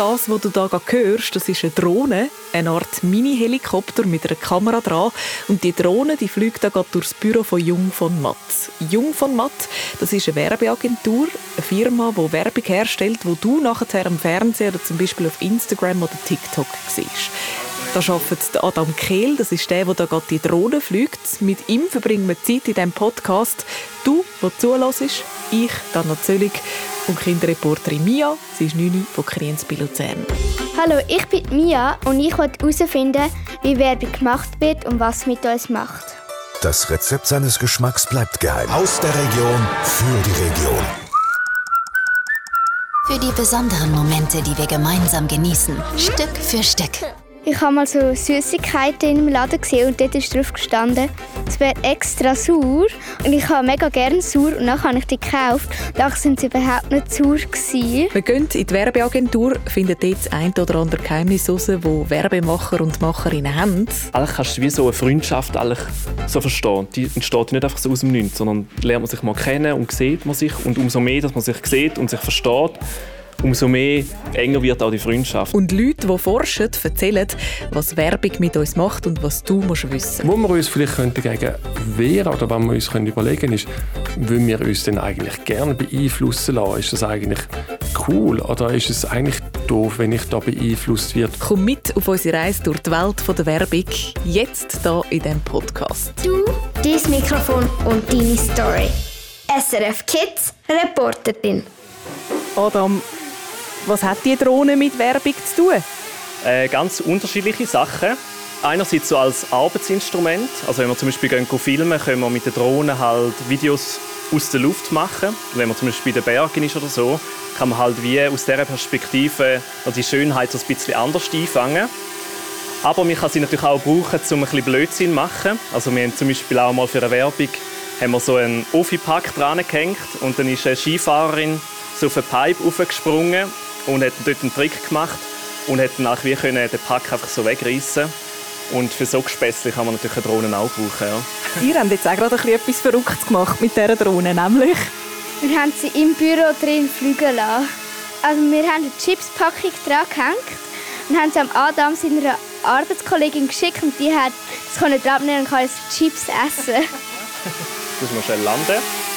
Das, was du da hörst, das ist eine Drohne, eine Art Mini-Helikopter mit einer Kamera dran. Und die Drohne, die fliegt da durchs Büro von Jung von Matt. Jung von Matt, das ist eine Werbeagentur, eine Firma, die Werbung herstellt, wo du nachher am Fernsehen oder zum Beispiel auf Instagram oder TikTok siehst. Da arbeitet Adam Kehl, das ist der, der da gerade die Drohne fliegt. Mit ihm verbringen wir Zeit in diesem Podcast. Du, der zulässt, ich, Dana Zöllig und Kinderreporterin Mia. Sie ist 9 von Kriens bei Luzern. Hallo, ich bin Mia und ich wollte herausfinden, wie Werbung gemacht wird und was mit uns macht. Das Rezept seines Geschmacks bleibt geheim. Aus der Region für die Region. Für die besonderen Momente, die wir gemeinsam genießen, Stück für Stück. Ich habe mal so Süßigkeiten im Laden gesehen und dort ist drauf gestanden, es wäre extra sauer. Und ich habe mega gerne sauer und dann habe ich die gekauft. Da sind sie überhaupt nicht sauer gewesen. Wir gehen in die Werbeagentur, finden dort das ein oder andere Geheimnis raus, wo Werbemacher und Macherinnen haben. Eigentlich kannst du wie so eine Freundschaft so verstehen. Die entsteht nicht einfach so aus dem Nichts, sondern lernt man sich mal kennen und sieht man sich. Und umso mehr, dass man sich sieht und sich versteht, umso mehr enger wird auch die Freundschaft. Und Leute, die forschen, erzählen, was Werbung mit uns macht und was du musst wissen Wo wir uns vielleicht dagegen wehren oder was wir uns können überlegen ist, wollen wir uns denn eigentlich gerne beeinflussen lassen? Ist das eigentlich cool oder ist es eigentlich doof, wenn ich da beeinflusst werde? Komm mit auf unsere Reise durch die Welt der Werbung, jetzt hier in diesem Podcast. Du, dein Mikrofon und deine Story. SRF Kids, Reporterin. Adam, was hat die Drohne mit Werbung zu tun? Äh, ganz unterschiedliche Sachen. Einerseits so als Arbeitsinstrument. Also wenn wir zum Beispiel gehen, filmen, können wir mit der Drohne halt Videos aus der Luft machen. Wenn man zum Beispiel bei den Bergen ist oder so, kann man halt wie aus dieser Perspektive die Schönheit so ein bisschen anders einfangen. Aber man kann sie natürlich auch brauchen, um ein bisschen Blödsinn zu machen. Also wir haben zum Beispiel auch mal für eine Werbung haben wir so einen Offi-Pack dran gehängt und dann ist eine Skifahrerin so auf eine Pipe aufgesprungen und hat dort einen Trick gemacht und hat dann wie können den Pack einfach so wegreißen und für so Gespässli kann man natürlich eine Drohne auch brauchen. Ja. Ihr habt jetzt auch gerade etwas Verrücktes gemacht mit dieser Drohne, nämlich? Wir haben sie im Büro drin fliegen lassen. Also wir haben eine Chipspackung dran gehängt und haben sie am Adam seiner Arbeitskollegin geschickt und die hat das dran nehmen und kann jetzt Chips essen. das muss schnell landen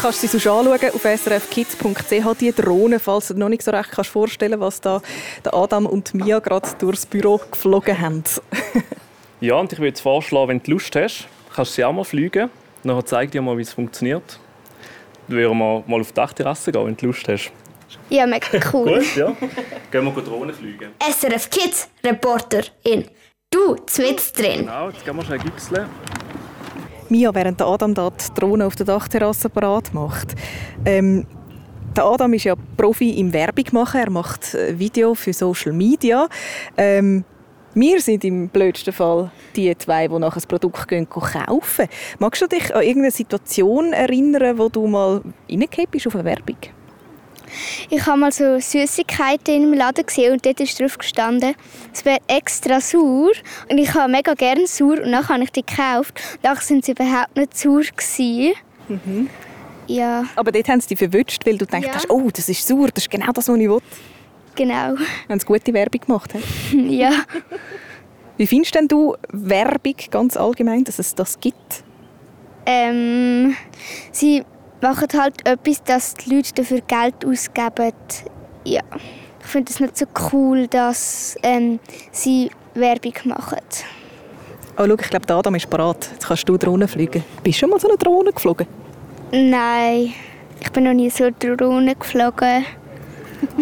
kannst sie sonst anschauen auf srfkids.ch, die Drohne, falls du dir noch nicht so recht kannst vorstellen was da Adam und Mia gerade durchs Büro geflogen haben. ja, und ich würde vorschlagen, wenn du Lust hast, kannst du sie auch mal fliegen. Dann zeig dir mal, wie es funktioniert. Dann würden wir mal auf die Dachterrasse gehen, wenn du Lust hast. Ja, mega cool. Gut, ja. Gehen wir Drohne fliegen. SRF Kids Reporter in Du, zwitz drin. Genau, jetzt gehen wir schnell gipseln. Mia, während Adam da die Drohne auf der Dachterrasse parat macht. Ähm, der Adam ist ja Profi im Werbung machen. Er macht äh, Video für Social Media. Ähm, wir sind im blödsten Fall die zwei, die nachher das Produkt gehen, kaufen. Magst du dich an irgendeine Situation erinnern, wo du mal reingehst bist auf eine Werbung? Ich habe mal so Süßigkeiten im Laden gesehen und dort ist drauf gestanden, es wäre extra sauer. Und ich habe mega gerne sauer und dann habe ich die gekauft. Da sind sie überhaupt nicht sauer Mhm. Ja. Aber dort haben sie dich verwünscht, weil du denkst, ja. oh, das ist sauer, das ist genau das, was ich will. Genau. Haben sie gute Werbung gemacht? ja. Wie findest denn du Werbung ganz allgemein, dass es das gibt? Ähm, sie machen halt etwas, dass die Leute dafür Geld ausgeben. Ja. Ich finde es nicht so cool, dass ähm, sie Werbung machen. Oh, schau, ich glaube, Adam ist bereit. Jetzt kannst du Drohne fliegen. Bist du schon mal so eine Drohne geflogen? Nein, ich bin noch nie so eine Drohne geflogen.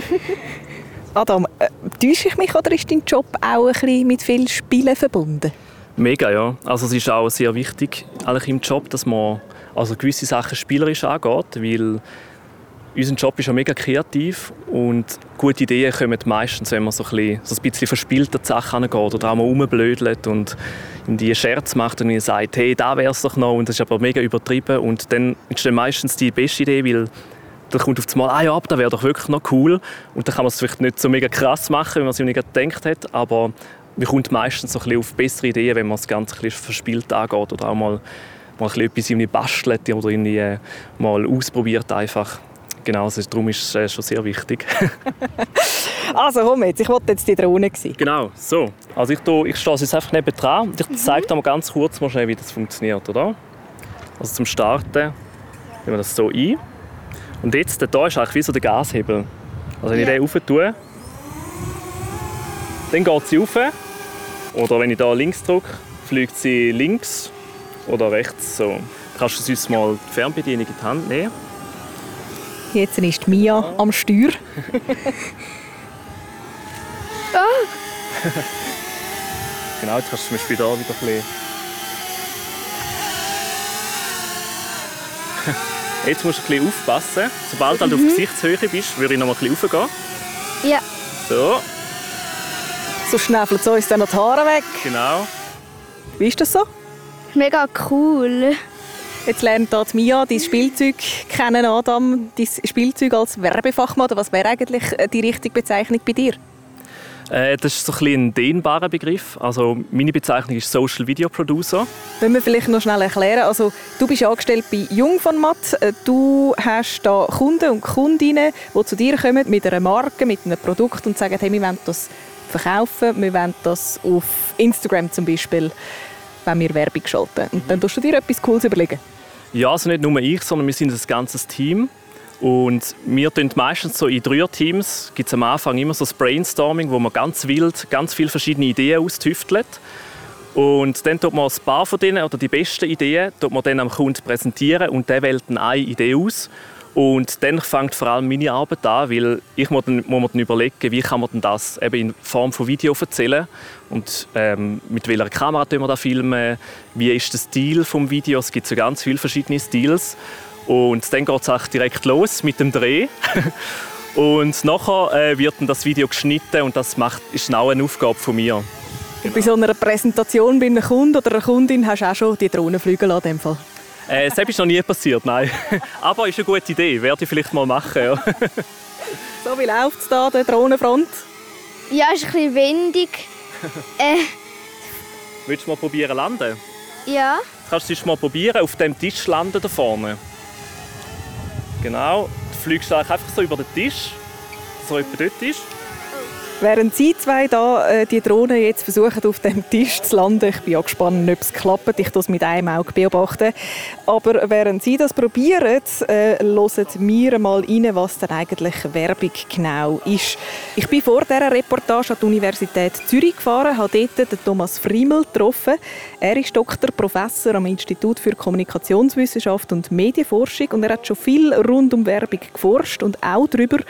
Adam, äh, täusche ich mich oder ist dein Job auch ein bisschen mit vielen Spielen verbunden? Mega, ja. Also es ist auch sehr wichtig eigentlich im Job, dass man also gewisse Sachen spielerisch angeht, weil unser Job ist ja mega kreativ und gute Ideen kommen meistens, wenn man so ein bisschen, so ein bisschen verspielt an die Sachen angeht oder auch mal rumblödelt und in die Scherz macht und sagt, hey, da wäre es doch noch und das ist aber mega übertrieben und dann entsteht meistens die beste Idee, weil dann kommt auf einmal, ah ja, das wäre doch wirklich noch cool und dann kann man es vielleicht nicht so mega krass machen, wie man es nicht gedacht hat, aber man kommt meistens so ein bisschen auf bessere Ideen, wenn man das Ganze ein bisschen verspielt angeht oder auch mal mal etwas irgendwie bastelt oder irgendwie äh, mal ausprobiert einfach. Genau, also darum ist es äh, schon sehr wichtig. Also komm jetzt, ich wollte jetzt die Drohne sehen. Genau, so. Also ich, tue, ich stehe jetzt einfach neben dran und ich zeige dir mal ganz kurz mal schnell, wie das funktioniert, oder? Also zum Starten nehmen wir das so ein. Und jetzt, da ist eigentlich wie so der Gashebel. Also wenn ich den rauf tue, dann geht sie rauf. Oder wenn ich da links drücke, fliegt sie links oder rechts. So. Kannst du uns mal die Fernbedienung in die Hand nehmen? Jetzt ist Mia am Steuer. Genau, jetzt kannst du zum Beispiel da wieder ein bisschen... Jetzt musst du ein bisschen aufpassen. Sobald du auf Gesichtshöhe bist, würde ich noch mal ein bisschen raufgehen. Ja. So, So schnäffelt so uns dann noch die Haare weg. genau. Wie ist das so? Mega cool. Jetzt lernt hier die Mia dein Spielzeug kennen, Adam. Dein Spielzeug als Werbefachmann. Oder Was wäre eigentlich äh, die richtige Bezeichnung bei dir? Äh, das ist so ein, ein dehnbarer Begriff. Also meine Bezeichnung ist Social Video Producer. Wenn wir vielleicht noch schnell erklären. Also, du bist angestellt bei Jung von Matt. Äh, Du hast da Kunden und Kundinnen, die zu dir kommen mit einer Marke, mit einem Produkt und sagen, hey, wir wollen das verkaufen, wir wollen das auf Instagram zum Beispiel, wenn wir Werbung schalten. Und dann tust du dir etwas Cooles überlegen. Ja, also nicht nur ich, sondern wir sind ein ganzes Team. Und wir tun meistens so in Dreierteams, gibt es am Anfang immer so das Brainstorming, wo man ganz wild, ganz viele verschiedene Ideen austüftelt. Und dann tut man ein paar von denen, oder die besten Ideen, tut man dann am Kunden präsentieren und der wählt eine Idee aus. Und dann fängt vor allem meine Arbeit an, weil ich muss, dann, muss mir dann überlegen, wie kann man denn das eben in Form von Video erzählen und ähm, mit welcher Kamera tun wir da filmen, wie ist der Stil vom Video, es gibt so ganz viele verschiedene Stils. Und dann geht es direkt los mit dem Dreh. und nachher äh, wird dann das Video geschnitten und das macht, ist auch eine Aufgabe von mir. Bei so einer Präsentation bei einem Kunden oder einer Kundin hast du auch schon die Drohne fliegen lassen. in dem Fall. Äh, das ist noch nie passiert, nein. Aber ist eine gute Idee, werde ich vielleicht mal machen. Ja. So, wie läuft es da, der Drohnenfront? Ja, ist ein bisschen windig. äh, Willst du mal probieren landen? ja. Kannst du es mal probieren, auf dem Tisch landen da vorne. Genau. Du fliegst einfach so über den Tisch, so jemand dort ist. Während Sie zwei da äh, die Drohne jetzt versuchen, auf dem Tisch zu landen, ich bin auch gespannt, ob es klappt, ich das mit einem Auge beobachten. Aber während Sie das probieren, äh, hören wir mal rein, was denn eigentlich Werbung genau ist. Ich bin vor dieser Reportage an die Universität Zürich gefahren, habe dort den Thomas Friemel getroffen. Er ist Doktor, Professor am Institut für Kommunikationswissenschaft und Medienforschung und er hat schon viel rund um Werbung geforscht und auch darüber,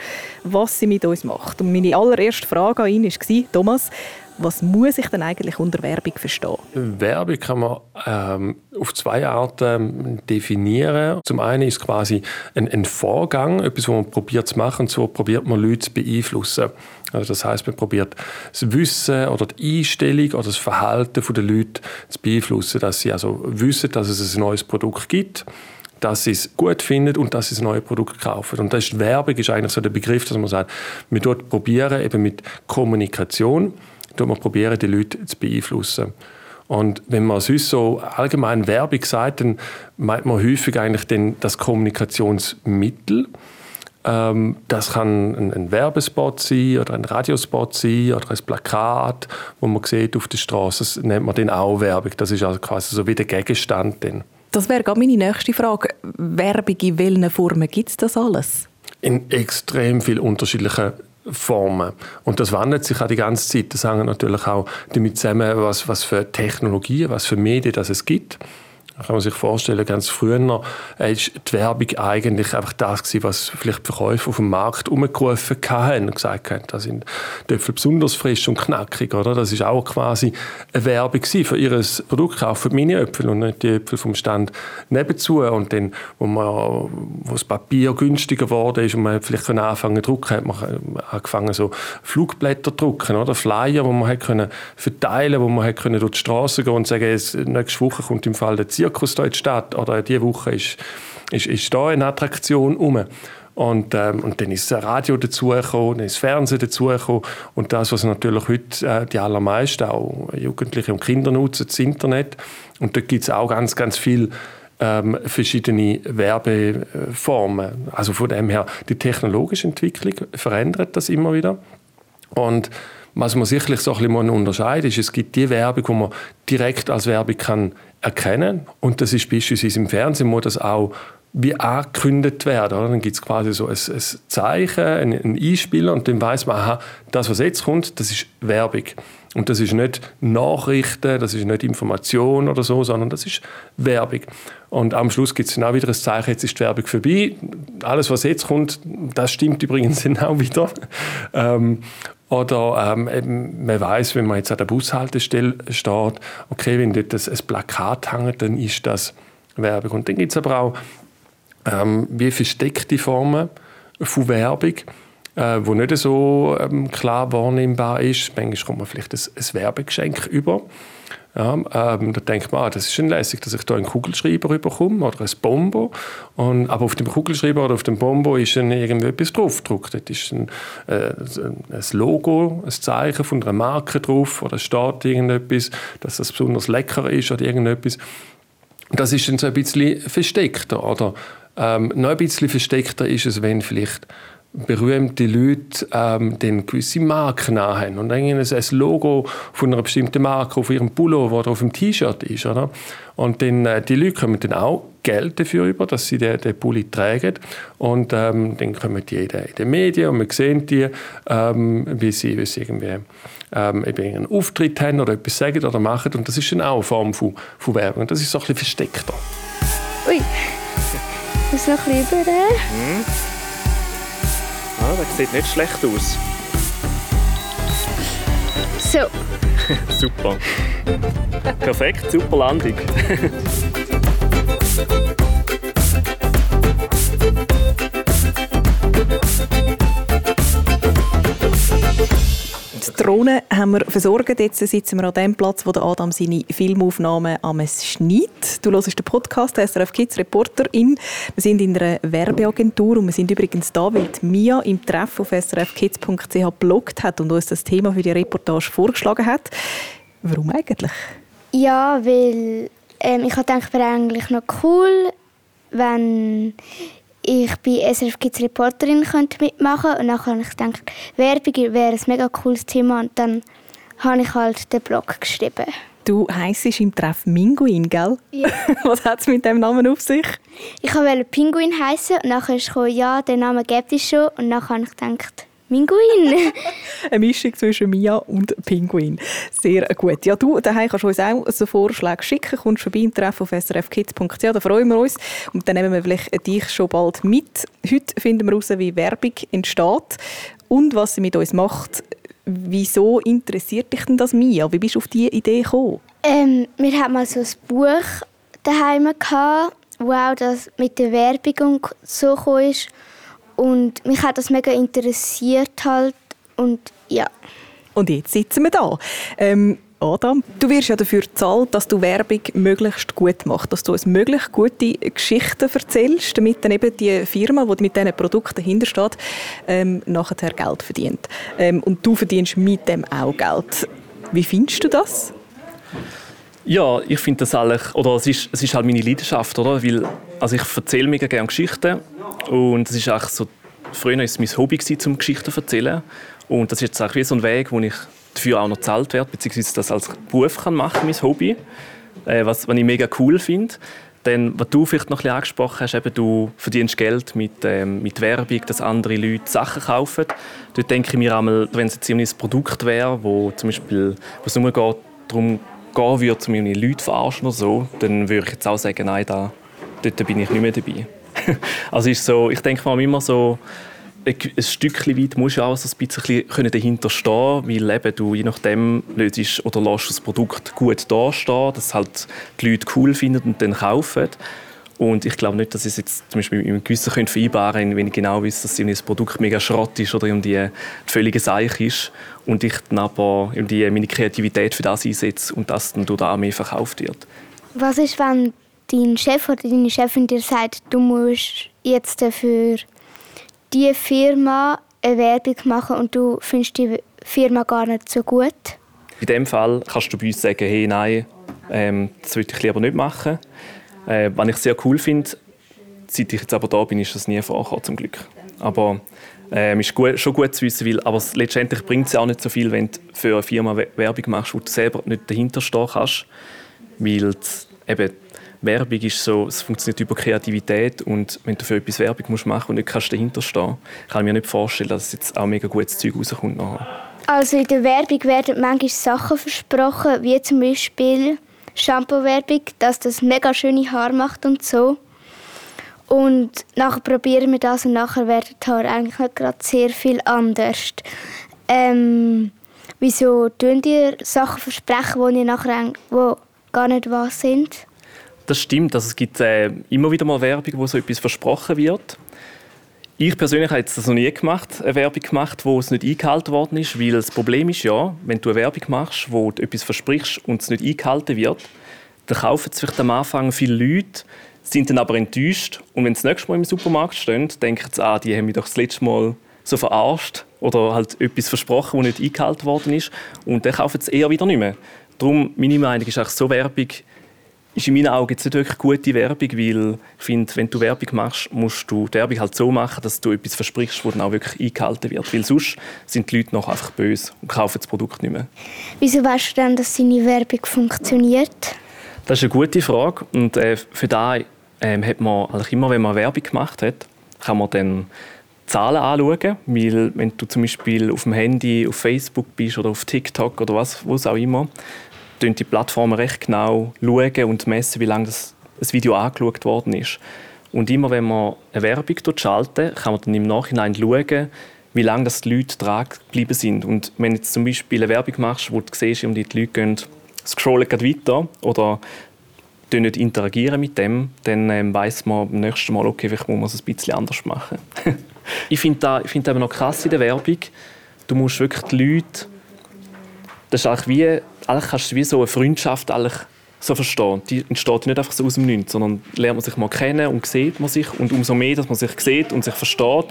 was sie mit uns macht. Und meine allererste Frage an ihn war, Thomas, was muss ich denn eigentlich unter Werbung verstehen? Werbung kann man ähm, auf zwei Arten definieren. Zum einen ist quasi ein, ein Vorgang, etwas, was man probiert zu machen, und so probiert man Leute zu beeinflussen. Also das heißt, man probiert das Wissen oder die Einstellung oder das Verhalten der Leute zu beeinflussen, dass sie also wissen, dass es ein neues Produkt gibt dass sie es gut finden und dass sie das neue Produkt kaufen. Und das ist Werbung ist eigentlich so der Begriff, dass man sagt, wir dort probieren eben mit Kommunikation, dort man probieren die Leute zu beeinflussen. Und wenn man sonst so allgemein Werbung sagt, dann meint man häufig eigentlich den, das Kommunikationsmittel. Ähm, das kann ein, ein, Werbespot sein oder ein Radiospot sein oder ein Plakat, wo man sieht auf der Straße. Das nennt man dann auch Werbung. Das ist also quasi so wie der Gegenstand. Dann. Das wäre meine nächste Frage. Werbung in welchen Formen gibt es das alles? In extrem vielen unterschiedlichen Formen. Und das wandelt sich auch die ganze Zeit. Das hängt natürlich auch damit zusammen, was, was für Technologien, was für Medien das es gibt. Kann man sich vorstellen, ganz früher war die Werbung eigentlich einfach das gewesen, was vielleicht die Verkäufer auf dem Markt umgerufen haben und gesagt haben, da sind die Äpfel besonders frisch und knackig. Oder? Das ist auch quasi eine Werbung für ihr Produkt. Kaufen meine Äpfel und nicht die Äpfel vom Stand nebenzu. Und dann, wo, man, wo das Papier günstiger ist und man vielleicht anfangen zu drucken, hat man angefangen, so Flugblätter zu drucken, oder? Flyer, die man hat können verteilen wo man hat können durch die Straße gehen und sagen, nächste Woche kommt im Fall der Zirkus da in die Stadt oder diese Woche ist, ist, ist da eine Attraktion rum. Und, ähm, und dann ist das Radio dazugekommen, dann ist das Fernsehen dazugekommen und das, was natürlich heute äh, die allermeisten, auch Jugendliche und Kinder nutzen, das Internet. Und dort gibt es auch ganz, ganz viele ähm, verschiedene Werbeformen. Also von dem her, die technologische Entwicklung verändert das immer wieder. Und was man sicherlich so ein bisschen unterscheiden ist, es gibt die Werbung, die man direkt als Werbung kann erkennen kann. Und das ist beispielsweise im Fernsehen, wo das auch wie angekündigt werden. Oder? Dann gibt es quasi so ein, ein Zeichen, einen Einspieler und dann weiß man, aha, das, was jetzt kommt, das ist Werbung. Und das ist nicht Nachrichten, das ist nicht Information oder so, sondern das ist Werbung. Und am Schluss gibt es dann auch wieder ein Zeichen, jetzt ist die Werbung vorbei. Alles, was jetzt kommt, das stimmt übrigens dann auch wieder. Ähm, oder ähm, man weiß, wenn man jetzt an der Bushaltestelle steht, okay, wenn dort ein, ein Plakat hängt, dann ist das Werbung. Und dann gibt es aber auch ähm, wie versteckte Formen von Werbung äh, wo nicht so ähm, klar wahrnehmbar ist. Manchmal kommt man vielleicht ein, ein Werbegeschenk über. Ja, ähm, da denkt man, ah, das ist schon lässig, dass ich da einen Kugelschreiber bekomme oder ein Bombo. Und, aber auf dem Kugelschreiber oder auf dem Bombo ist dann irgendwie etwas draufgedruckt. Da ist ein, äh, ein Logo, ein Zeichen von einer Marke drauf oder steht irgendetwas, dass das besonders lecker ist oder irgendetwas. Das ist dann so ein bisschen versteckter. Oder ähm, noch ein bisschen versteckter ist es, wenn vielleicht berühmte Leute ähm, den gewisse Marken haben und ein, ein Logo von einer bestimmten Marke auf ihrem Pullover oder auf dem T-Shirt ist. Oder? Und dann, äh, die Leute kommen dann auch Geld dafür über, dass sie den, den Pulli tragen. Und ähm, dann kommen die in den, in den Medien und man sieht die, ähm, wie, sie, wie sie irgendwie ähm, eben einen Auftritt haben oder etwas sagen oder machen. Und das ist dann auch eine Form von, von Werbung. Das ist so ein bisschen versteckter. Ui, das ist noch ein bisschen über. Mhm. Ah, das sieht nicht schlecht aus. So. super. Perfekt, super Landung. Drohne haben wir versorgt. Jetzt sitzen wir an dem Platz, wo Adam seine Filmaufnahmen am schneidet. Du hörst den Podcast SRF Kids Reporterin. Wir sind in einer Werbeagentur und wir sind übrigens da, weil Mia im Treff auf srfkids.ch gebloggt hat und uns das Thema für die Reportage vorgeschlagen hat. Warum eigentlich? Ja, weil ähm, ich dachte, es wäre eigentlich noch cool, wenn ich bei SRF Kids Reporterin könnte mitmachen und dann habe ich gedacht, Werbung wäre ein mega cooles Thema und dann habe ich halt den Blog geschrieben. Du heisst im Treff Minguin, gell? Ja. Was hat es mit dem Namen auf sich? Ich wollte Pinguin heißen und dann kam ja, den Namen gibt es schon und dann habe ich gedacht, Pinguin. Eine Mischung zwischen Mia und Pinguin. Sehr gut. Ja, du daheim kannst du uns auch so Vorschläge schicken. Kommst vorbei im Treffen auf srfkids.ch. Da freuen wir uns. Und dann nehmen wir vielleicht dich schon bald mit. Heute finden wir heraus, wie Werbung entsteht und was sie mit uns macht. Wieso interessiert dich denn das, Mia? Wie bist du auf diese Idee gekommen? Ähm, wir hatten mal so ein Buch daheim gehabt, wo auch das mit der Werbung und so ist. Und mich hat das mega interessiert halt und ja. Und jetzt sitzen wir da. Ähm, Adam, du wirst ja dafür bezahlt, dass du Werbung möglichst gut machst, dass du uns möglichst gute Geschichten erzählst, damit dann eben die Firma, die mit diesen Produkten dahinter steht, ähm, nachher Geld verdient. Ähm, und du verdienst mit dem auch Geld. Wie findest du das? Ja, ich finde das eigentlich, oder es ist, es ist halt meine Leidenschaft, oder? Weil, also ich erzähle mega gerne Geschichten und es ist eigentlich so, früher war es mein Hobby, zum Geschichten zu erzählen. Und das ist jetzt auch wie so ein Weg, wo ich dafür auch noch gezahlt werde, beziehungsweise das als Beruf kann machen, mein Hobby, äh, was, was ich mega cool finde. Dann, was du vielleicht noch ein bisschen angesprochen hast, eben, du verdienst Geld mit, ähm, mit Werbung, dass andere Leute Sachen kaufen. Dort denke ich mir einmal, wenn es jetzt ein Produkt wäre, wo zum Beispiel, wo es nur geht, darum gehen würde, um Leute zu verarschen oder so, dann würde ich jetzt auch sagen, nein, da, dort bin ich nicht mehr dabei. also ist so, ich denke mal immer so, ein Stückchen weit musst du auch so ein bisschen dahinter stehen, weil eben du je nachdem löst oder lässt das Produkt gut dastehen, dass halt die Leute cool finden und dann kaufen. Und ich glaube nicht, dass ich es jetzt zum Beispiel mit einem Gewissen könnte vereinbaren könnte, wenn ich genau weiß, dass das Produkt mega Schrott ist oder irgendwie völlige Seich ist und ich dann aber meine Kreativität für das einsetze und das dann durch das mehr verkauft wird. Was ist, wenn dein Chef oder deine Chefin dir sagt, du musst jetzt für die Firma eine Werbung machen und du findest die Firma gar nicht so gut? In dem Fall kannst du bei uns sagen, hey, nein, ähm, das würde ich lieber nicht machen. Äh, was ich sehr cool finde, seit ich jetzt aber da bin, ist das nie vorgekommen, zum Glück. Aber Ähm, ist gut, schon gut zu wissen, weil, aber letztendlich bringt es auch nicht so viel, wenn du für eine Firma Werbung machst, wo du selber nicht dahinter stehen kannst. Weil eben, Werbung ist so, es funktioniert über Kreativität und wenn du für etwas Werbung musst machen und nicht kannst dahinter stehen, kann ich mir nicht vorstellen, dass jetzt auch mega gutes Zeug rauskommt nachher. Also in der Werbung werden manchmal Sachen versprochen, wie zum Beispiel Shampoo-Werbung, dass das mega schöne Haare macht und so. Und nachher probieren wir das und nachher werden die Haare eigentlich nicht gerade sehr viel anders. Ähm, wieso tun ihr Sachen versprechen, die nachher gar nicht wahr sind? Das stimmt. Also es gibt äh, immer wieder mal Werbung, wo so etwas versprochen wird. Ich persönlich habe das noch nie gemacht, eine Werbung gemacht, wo es nicht eingehalten worden ist, weil das Problem ist ja, wenn du eine Werbung machst, wo du etwas versprichst und es nicht eingehalten wird, dann kaufen es vielleicht am Anfang viele Leute, sind dann aber enttäuscht und wenn sie das nächste Mal im Supermarkt stehen, denken sie, ah, die haben mich doch das letzte Mal so verarscht oder halt etwas versprochen, das nicht eingehalten worden ist und dann kaufen sie eher wieder nicht mehr. Darum, meine Meinung ist auch so Werbung, ist in meinen Augen jetzt nicht wirklich gute Werbung, weil ich finde, wenn du Werbung machst, musst du die Werbung halt so machen, dass du etwas versprichst, das dann auch wirklich eingehalten wird. Weil sonst sind die Leute noch einfach böse und kaufen das Produkt nicht mehr. Wieso weißt du dann, dass deine Werbung funktioniert? Das ist eine gute Frage und äh, für da ähm, hat man also immer, wenn man Werbung gemacht hat, kann man dann Zahlen anschauen, weil wenn du zum Beispiel auf dem Handy, auf Facebook bist oder auf TikTok oder was, was auch immer, die Plattformen recht genau schauen und messen, wie lange das, das Video angeschaut worden ist. Und immer wenn man eine Werbung schalten, kann man dann im Nachhinein schauen, wie lange das die Leute dran geblieben sind. Und wenn du jetzt zum Beispiel eine Werbung machst, wo du siehst, die Leute gehen, scrollen weiter oder nicht interagieren mit dem, dann ähm, weiß man beim nächsten Mal, okay, vielleicht muss man es ein bisschen anders machen. ich finde das find noch krass in der Werbung. Du musst wirklich die Leute das ist eigentlich wie, eigentlich kannst du wie so eine Freundschaft eigentlich so verstehen. Die entsteht nicht einfach so aus dem Nichts, sondern lernt man sich mal kennen und sieht man sich. Und umso mehr, dass man sich sieht und sich versteht,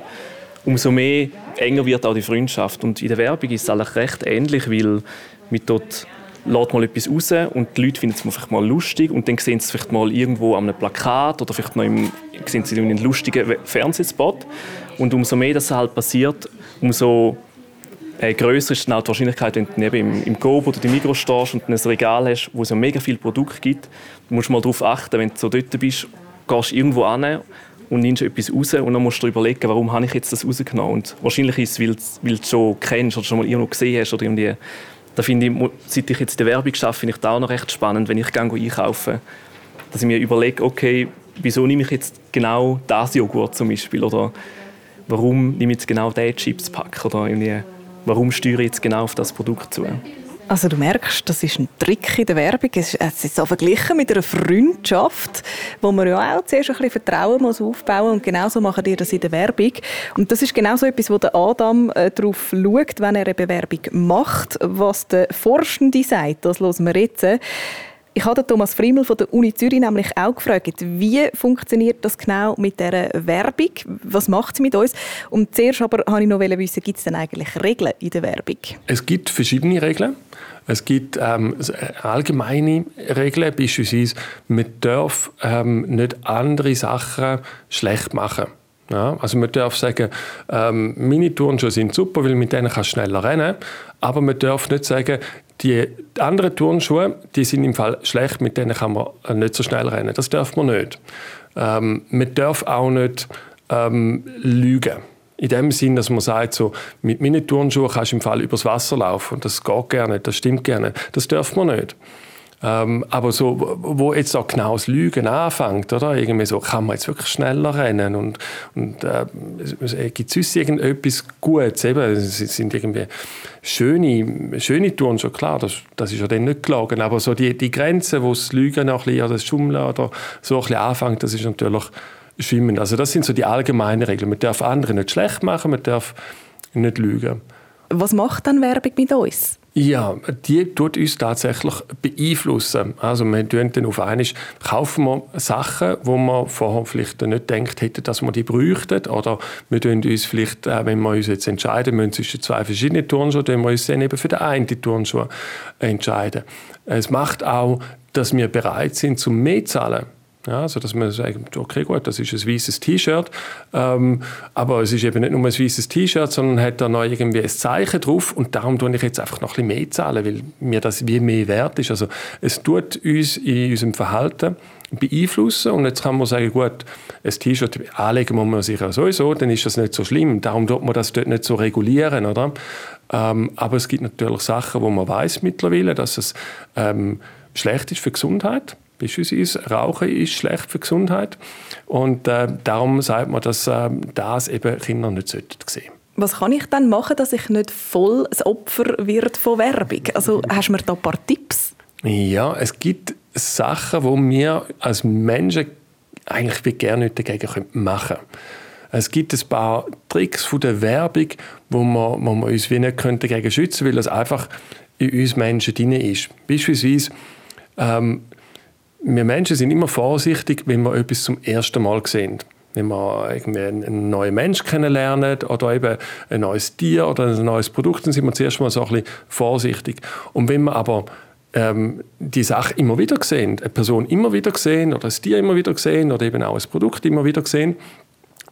umso mehr enger wird auch die Freundschaft. Und in der Werbung ist es eigentlich recht ähnlich, weil mit dort lädt mal etwas raus und die Leute finden es vielleicht mal lustig und dann sehen sie es vielleicht mal irgendwo an einem Plakat oder vielleicht noch sie einen lustigen Fernsehspot. Und umso mehr das halt passiert, umso äh, grösser ist dann auch die Wahrscheinlichkeit, wenn du eben im, im Coop oder im Migros stehst und ein Regal hast, wo es ja mega viele Produkte gibt, du musst mal darauf achten, wenn du so dort bist, gehst du irgendwo hin und nimmst etwas raus und dann musst du dir überlegen, warum habe ich jetzt das rausgenommen. Und wahrscheinlich ist es, weil, weil du es schon kennst oder schon mal irgendwo gesehen hast oder irgendwie da finde ich, seit ich jetzt die Werbung schaffe, finde ich das auch noch recht spannend, wenn ich gehe einkaufe, dass ich mir überlege, okay, wieso nehme ich jetzt genau das Joghurt zum Beispiel oder warum nehme ich jetzt genau diesen Chipspack oder irgendwie warum steuere ich jetzt genau auf das Produkt zu? Also du merkst, das ist ein Trick in der Werbung. Es ist so verglichen mit einer Freundschaft, wo man ja auch zuerst ein bisschen Vertrauen muss aufbauen und genauso machen die das in der Werbung. Und das ist genau so etwas, wo der Adam äh, darauf schaut, wenn er eine Bewerbung macht, was der Forschende sagt. Das hören wir jetzt. Ich habe Thomas Friemel von der Uni Zürich nämlich auch gefragt, wie funktioniert das genau mit der Werbung? Was macht sie mit uns? Und zuerst aber wollte ich noch wissen, gibt es denn eigentlich Regeln in der Werbung? Es gibt verschiedene Regeln. Es gibt ähm, allgemeine Regeln, beispielsweise, man darf ähm, nicht andere Sachen schlecht machen. Ja, also man darf sagen, ähm, Turnschuhe sind super, weil mit denen kannst du schneller rennen. Aber man darf nicht sagen, die anderen Turnschuhe, die sind im Fall schlecht, mit denen kann man nicht so schnell rennen. Das darf man nicht. Ähm, man darf auch nicht ähm, lügen. In dem Sinn, dass man sagt, so, mit meinen Turnschuhen kannst du im Fall übers Wasser laufen. Das geht gerne, das stimmt gerne. Das darf man nicht. Ähm, aber so, wo jetzt auch genau das Lügen anfängt, oder? Irgendwie so, kann man jetzt wirklich schneller rennen und, und äh, gibt es sonst irgendetwas Gutes? Eben, es sind irgendwie schöne, schöne Touren, schon klar, das, das ist ja dann nicht gelogen, aber so die, die Grenze, wo das Lügen noch ein bisschen, das Schummeln oder so ein bisschen anfängt, das ist natürlich schwimmen. Also das sind so die allgemeinen Regeln. Man darf andere nicht schlecht machen, man darf nicht lügen. Was macht dann Werbung mit uns? Ja, die tut uns tatsächlich beeinflussen. Also wir tun dann auf einmal, kaufen wir Sachen, wo wir vorher vielleicht nicht gedacht hätten, dass wir die bräuchten. Oder wir tun uns vielleicht, äh, wenn wir uns jetzt entscheiden müssen zwischen zwei verschiedenen Turnschuhen, tun wir uns dann eben für den einen Turnschuh entscheiden. Es macht auch, dass wir bereit sind, zum mehr zu zahlen Ja, also dass man sagt, okay, gut, das ist ein weißes T-Shirt, ähm, aber es ist eben nicht nur ein weißes T-Shirt, sondern hat da noch irgendwie ein Zeichen drauf und darum tue ich jetzt einfach noch ein bisschen mehr zahlen, weil mir das wie mehr wert ist. Also es tut uns in unserem Verhalten beeinflussen und jetzt kann man sagen, gut, ein T-Shirt anlegen muss man sich ja sowieso, dann ist das nicht so schlimm, darum tut man das dort nicht so regulieren, oder? Ähm, aber es gibt natürlich Sachen, wo man weiß mittlerweile, dass es ähm, schlecht ist für die Gesundheit Beispielsweise Rauchen ist schlecht für die Gesundheit und äh, darum sagt man, dass äh, das eben Kinder nicht sehen sollten Was kann ich dann machen, dass ich nicht voll das Opfer wird von Werbung? Also hast du mir da ein paar Tipps? Ja, es gibt Sachen, die wir als Menschen eigentlich gerne nicht dagegen machen können. Es gibt ein paar Tricks von der Werbung, wo man, wo man uns wie nicht dagegen schützen könnte, weil es einfach in uns Menschen drin ist. Beispielsweise ähm, wir Menschen sind immer vorsichtig, wenn wir etwas zum ersten Mal sehen. Wenn wir irgendwie einen neuen Menschen kennenlernen oder eben ein neues Tier oder ein neues Produkt, dann sind wir zuerst mal so ein bisschen vorsichtig. Und wenn wir aber ähm, die Sache immer wieder sehen, eine Person immer wieder sehen oder ein Tier immer wieder sehen oder eben auch ein Produkt immer wieder sehen,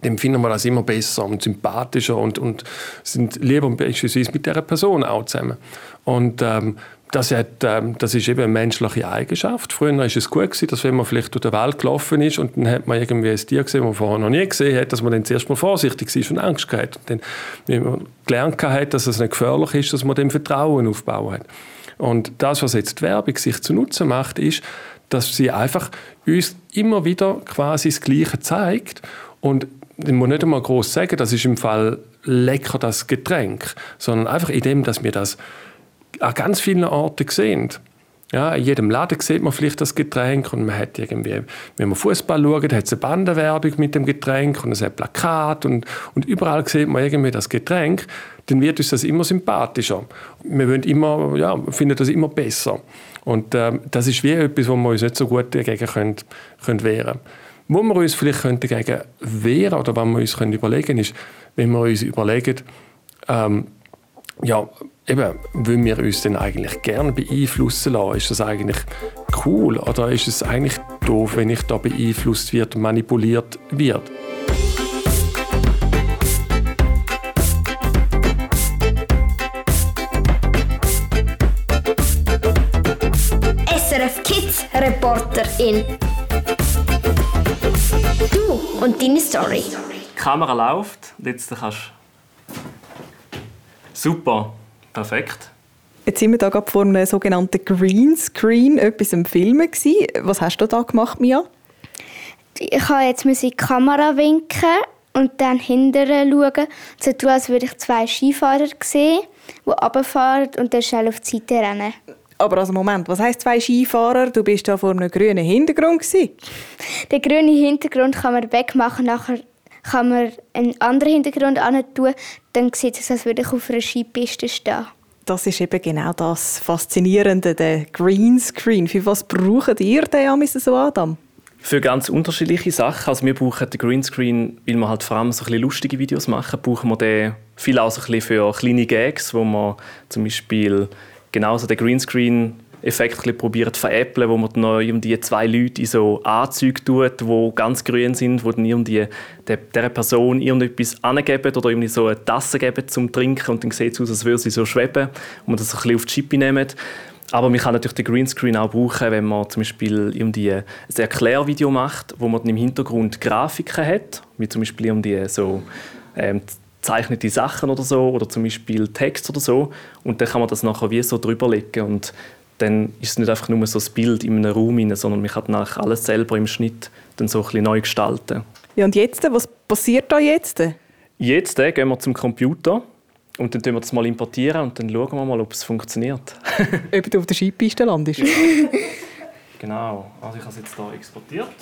dann finden wir das immer besser und sympathischer und, und sind lieber beispielsweise mit dieser Person auch zusammen. Und ähm, das, hat, ähm, das ist eben eine menschliche Eigenschaft. Früher war es gut, gewesen, dass wenn man vielleicht durch die Welt gelaufen ist und dann hat man irgendwie ein Tier gesehen, das man vorher noch nie gesehen hat, dass man dann zuerst mal vorsichtig war und Angst hatte. Und dann, wenn man gelernt hat, dass es nicht gefährlich ist, dass man dem Vertrauen aufbauen hat. Und das, was jetzt die Werbung sich zunutze macht, ist, dass sie einfach uns immer wieder quasi das Gleiche zeigt und ich muss nicht einmal groß sagen, das ist im Fall lecker das Getränk, sondern einfach in dem, dass wir das an ganz vielen Orten sehen. Ja, in jedem Laden sieht man vielleicht das Getränk und man hat irgendwie, wenn man Fußball schaut, hat es eine Bandenwerbung mit dem Getränk und es hat Plakat und, und überall sieht man irgendwie das Getränk, dann wird uns das immer sympathischer. Wir immer, ja, finden das immer besser. Und ähm, das ist wie etwas, wo wir uns nicht so gut dagegen können, können wehren können. Wo wir uns vielleicht dagegen wehren oder was wir uns können überlegen ist, wenn wir uns überlegen, ähm, ja, eben, wollen wir uns denn eigentlich gerne beeinflussen lassen? Ist das eigentlich cool oder ist es eigentlich doof, wenn ich da beeinflusst wird, manipuliert wird? SRF Kids Reporterin. Du und deine Story. Die Kamera läuft und jetzt kannst du... Super. Perfekt. Jetzt sind wir da gerade vor einem sogenannten Greenscreen, etwas im Filmen gewesen. Was hast du da gemacht, Mia? Ich habe jetzt in die Kamera winken und dann hinterher schauen, so tun, als würde ich zwei Skifahrer sehen, die runterfahren und dann schnell auf die Seite rennen. Aber also Moment, was heisst zwei Skifahrer? Du bist da vor einem grünen Hintergrund gewesen. Den grünen Hintergrund kann man wegmachen, nachher kann man einen anderen Hintergrund tun, dann sieht es als würde ich auf einer Skipiste stehen. Das ist eben genau das Faszinierende, der Greenscreen. Für was braucht ihr den so, Adam? Für ganz unterschiedliche Sachen. Also wir brauchen den Greenscreen, weil wir halt vor allem so ein bisschen lustige Videos machen, brauchen wir den viel auch so ein bisschen für kleine Gags, wo man zum Beispiel genauso den Greenscreen Effekt probieren zu veräppeln, wo man dann irgendwie zwei Leute in so Anzüge tut, die ganz grün sind, wo dann irgendwie der, Person irgendetwas angeben oder irgendwie so eine Tasse geben zum Trinken und dann sieht es aus, als würde sie so schweben und man das ein bisschen auf die Chippe nehmen. Aber man kann natürlich den Greenscreen auch brauchen, wenn man zum Beispiel irgendwie ein Erklärvideo macht, wo man dann im Hintergrund Grafiken hat, wie zum Beispiel irgendwie so ähm, zeichnete Sachen oder so oder zum Beispiel Text oder so und dann kann man das nachher wie so drüberlegen und dann ist es nicht einfach nur so ein Bild in einem Raum, sondern man kann dann alles selber im Schnitt dann so ein bisschen neu gestalten. Ja, und jetzt, was passiert da jetzt? Jetzt äh, gehen wir zum Computer und dann tun wir das mal importieren und dann schauen wir mal, ob es funktioniert. ob du auf der Skipiste landest. genau, also ich habe es jetzt hier exportiert.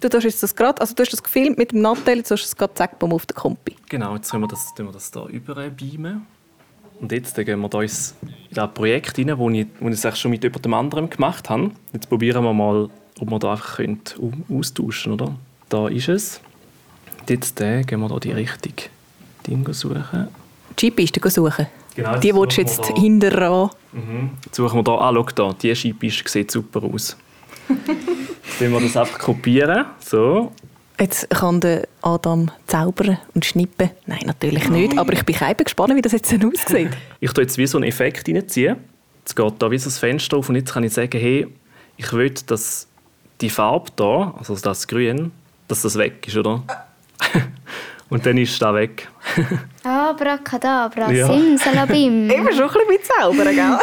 Du hast jetzt das gerade, also du hast das gefilmt mit dem Nattel, jetzt hast du es gerade zack, auf den Kompi. Genau, jetzt können wir das, wir das hier überbeamen. Und jetzt gehen wir uns in das Projekt rein, das ich, das ich schon mit jemand anderem gemacht habe. Jetzt probieren wir mal, ob wir da einfach können austauschen können. Da ist es. Und jetzt äh, gehen wir da die richtige Ding suchen. Skipiste suchen? Genau, die willst du jetzt hinterher. Mhm. Jetzt suchen wir da, ah, schau da, die Skipiste sieht super aus. Wenn wir das einfach kopieren, so. Jetzt kann der Adam zaubern und schnippen. Nein, natürlich nicht. Aber ich bin gespannt, wie das jetzt aussieht. Ich tue jetzt wie so einen Effekt reinziehen. Jetzt geht da wie so ein Fenster auf und jetzt kann ich sagen, hey, ich will, dass die Farbe da, also das Grün, dass das weg ist, oder? und dann ist das weg. Abracadabra, Ja. simsalabim. Eben schon ein bisschen zaubern, gell?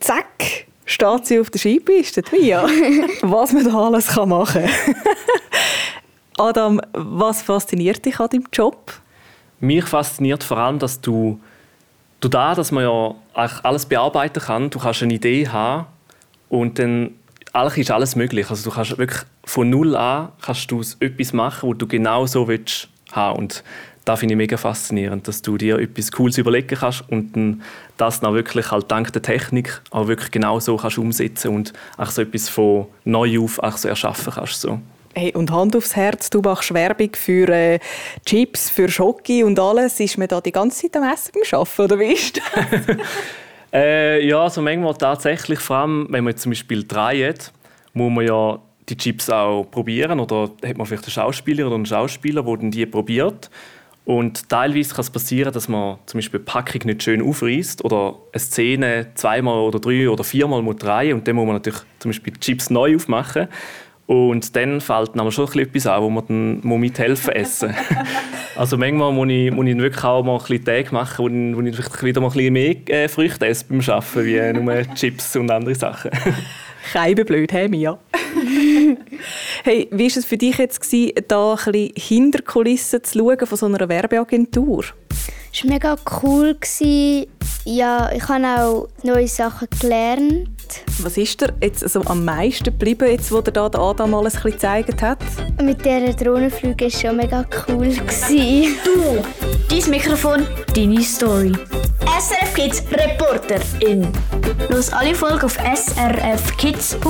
Zack, steht sie auf der Skipiste, Mia. Was man da alles kann machen kann. Adam, was fasziniert dich an deinem Job? Mich fasziniert vor allem, dass du, du da, dass man ja alles bearbeiten kann. Du kannst eine Idee haben und dann eigentlich ist alles möglich. Also du kannst wirklich von null an kannst du etwas machen, wo du genau so willst haben. Und das finde ich mega faszinierend, dass du dir etwas Cooles überlegen kannst und dann das dann wirklich halt dank der Technik auch wirklich genau so kannst umsetzen und auch so etwas von neu auf auch so erschaffen kannst. So. Hey, und Hand aufs Herz, du machst Werbung für äh, Chips, für Schoki und alles. Ist man da die ganze Zeit am Essen beim Arbeiten, oder wie ist das? Äh, ja, also manchmal tatsächlich, vor allem wenn man zum Beispiel dreht, muss man ja die Chips auch probieren oder hat man vielleicht einen Schauspieler oder einen Schauspieler, der die probiert. Und teilweise kann es passieren, dass man zum Beispiel die Packung nicht schön aufreißt oder eine Szene zweimal oder drei oder viermal muss drehen und dann muss man natürlich zum Beispiel die Chips neu aufmachen. Und dann fällt aber schon ein bisschen etwas an, wo man dann muss mithelfen essen Also manchmal muss ich, muss ich wirklich auch mal ein bisschen Tage machen, wo ich, wo ich vielleicht wieder mal ein bisschen mehr äh, Früchte esse beim Arbeiten, wie nur Chips und andere Sachen. Keibe blöd, hey Mia. hey, wie war es für dich jetzt, gewesen, da ein bisschen hinter Kulissen zu schauen von so einer Werbeagentur? Es war mega cool. gewesen. Ja, ich habe auch neue Sachen gelernt. Was ist dir jetzt so am meisten geblieben, jetzt, wo dir da Adam alles ein bisschen gezeigt hat? Mit dieser Drohnenflüge war schon mega cool. gewesen. Du, dein Mikrofon, deine Story. SRF Kids Reporterin. Los alle Folgen auf srfkids.ch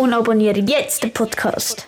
und abonniere jetzt den Podcast.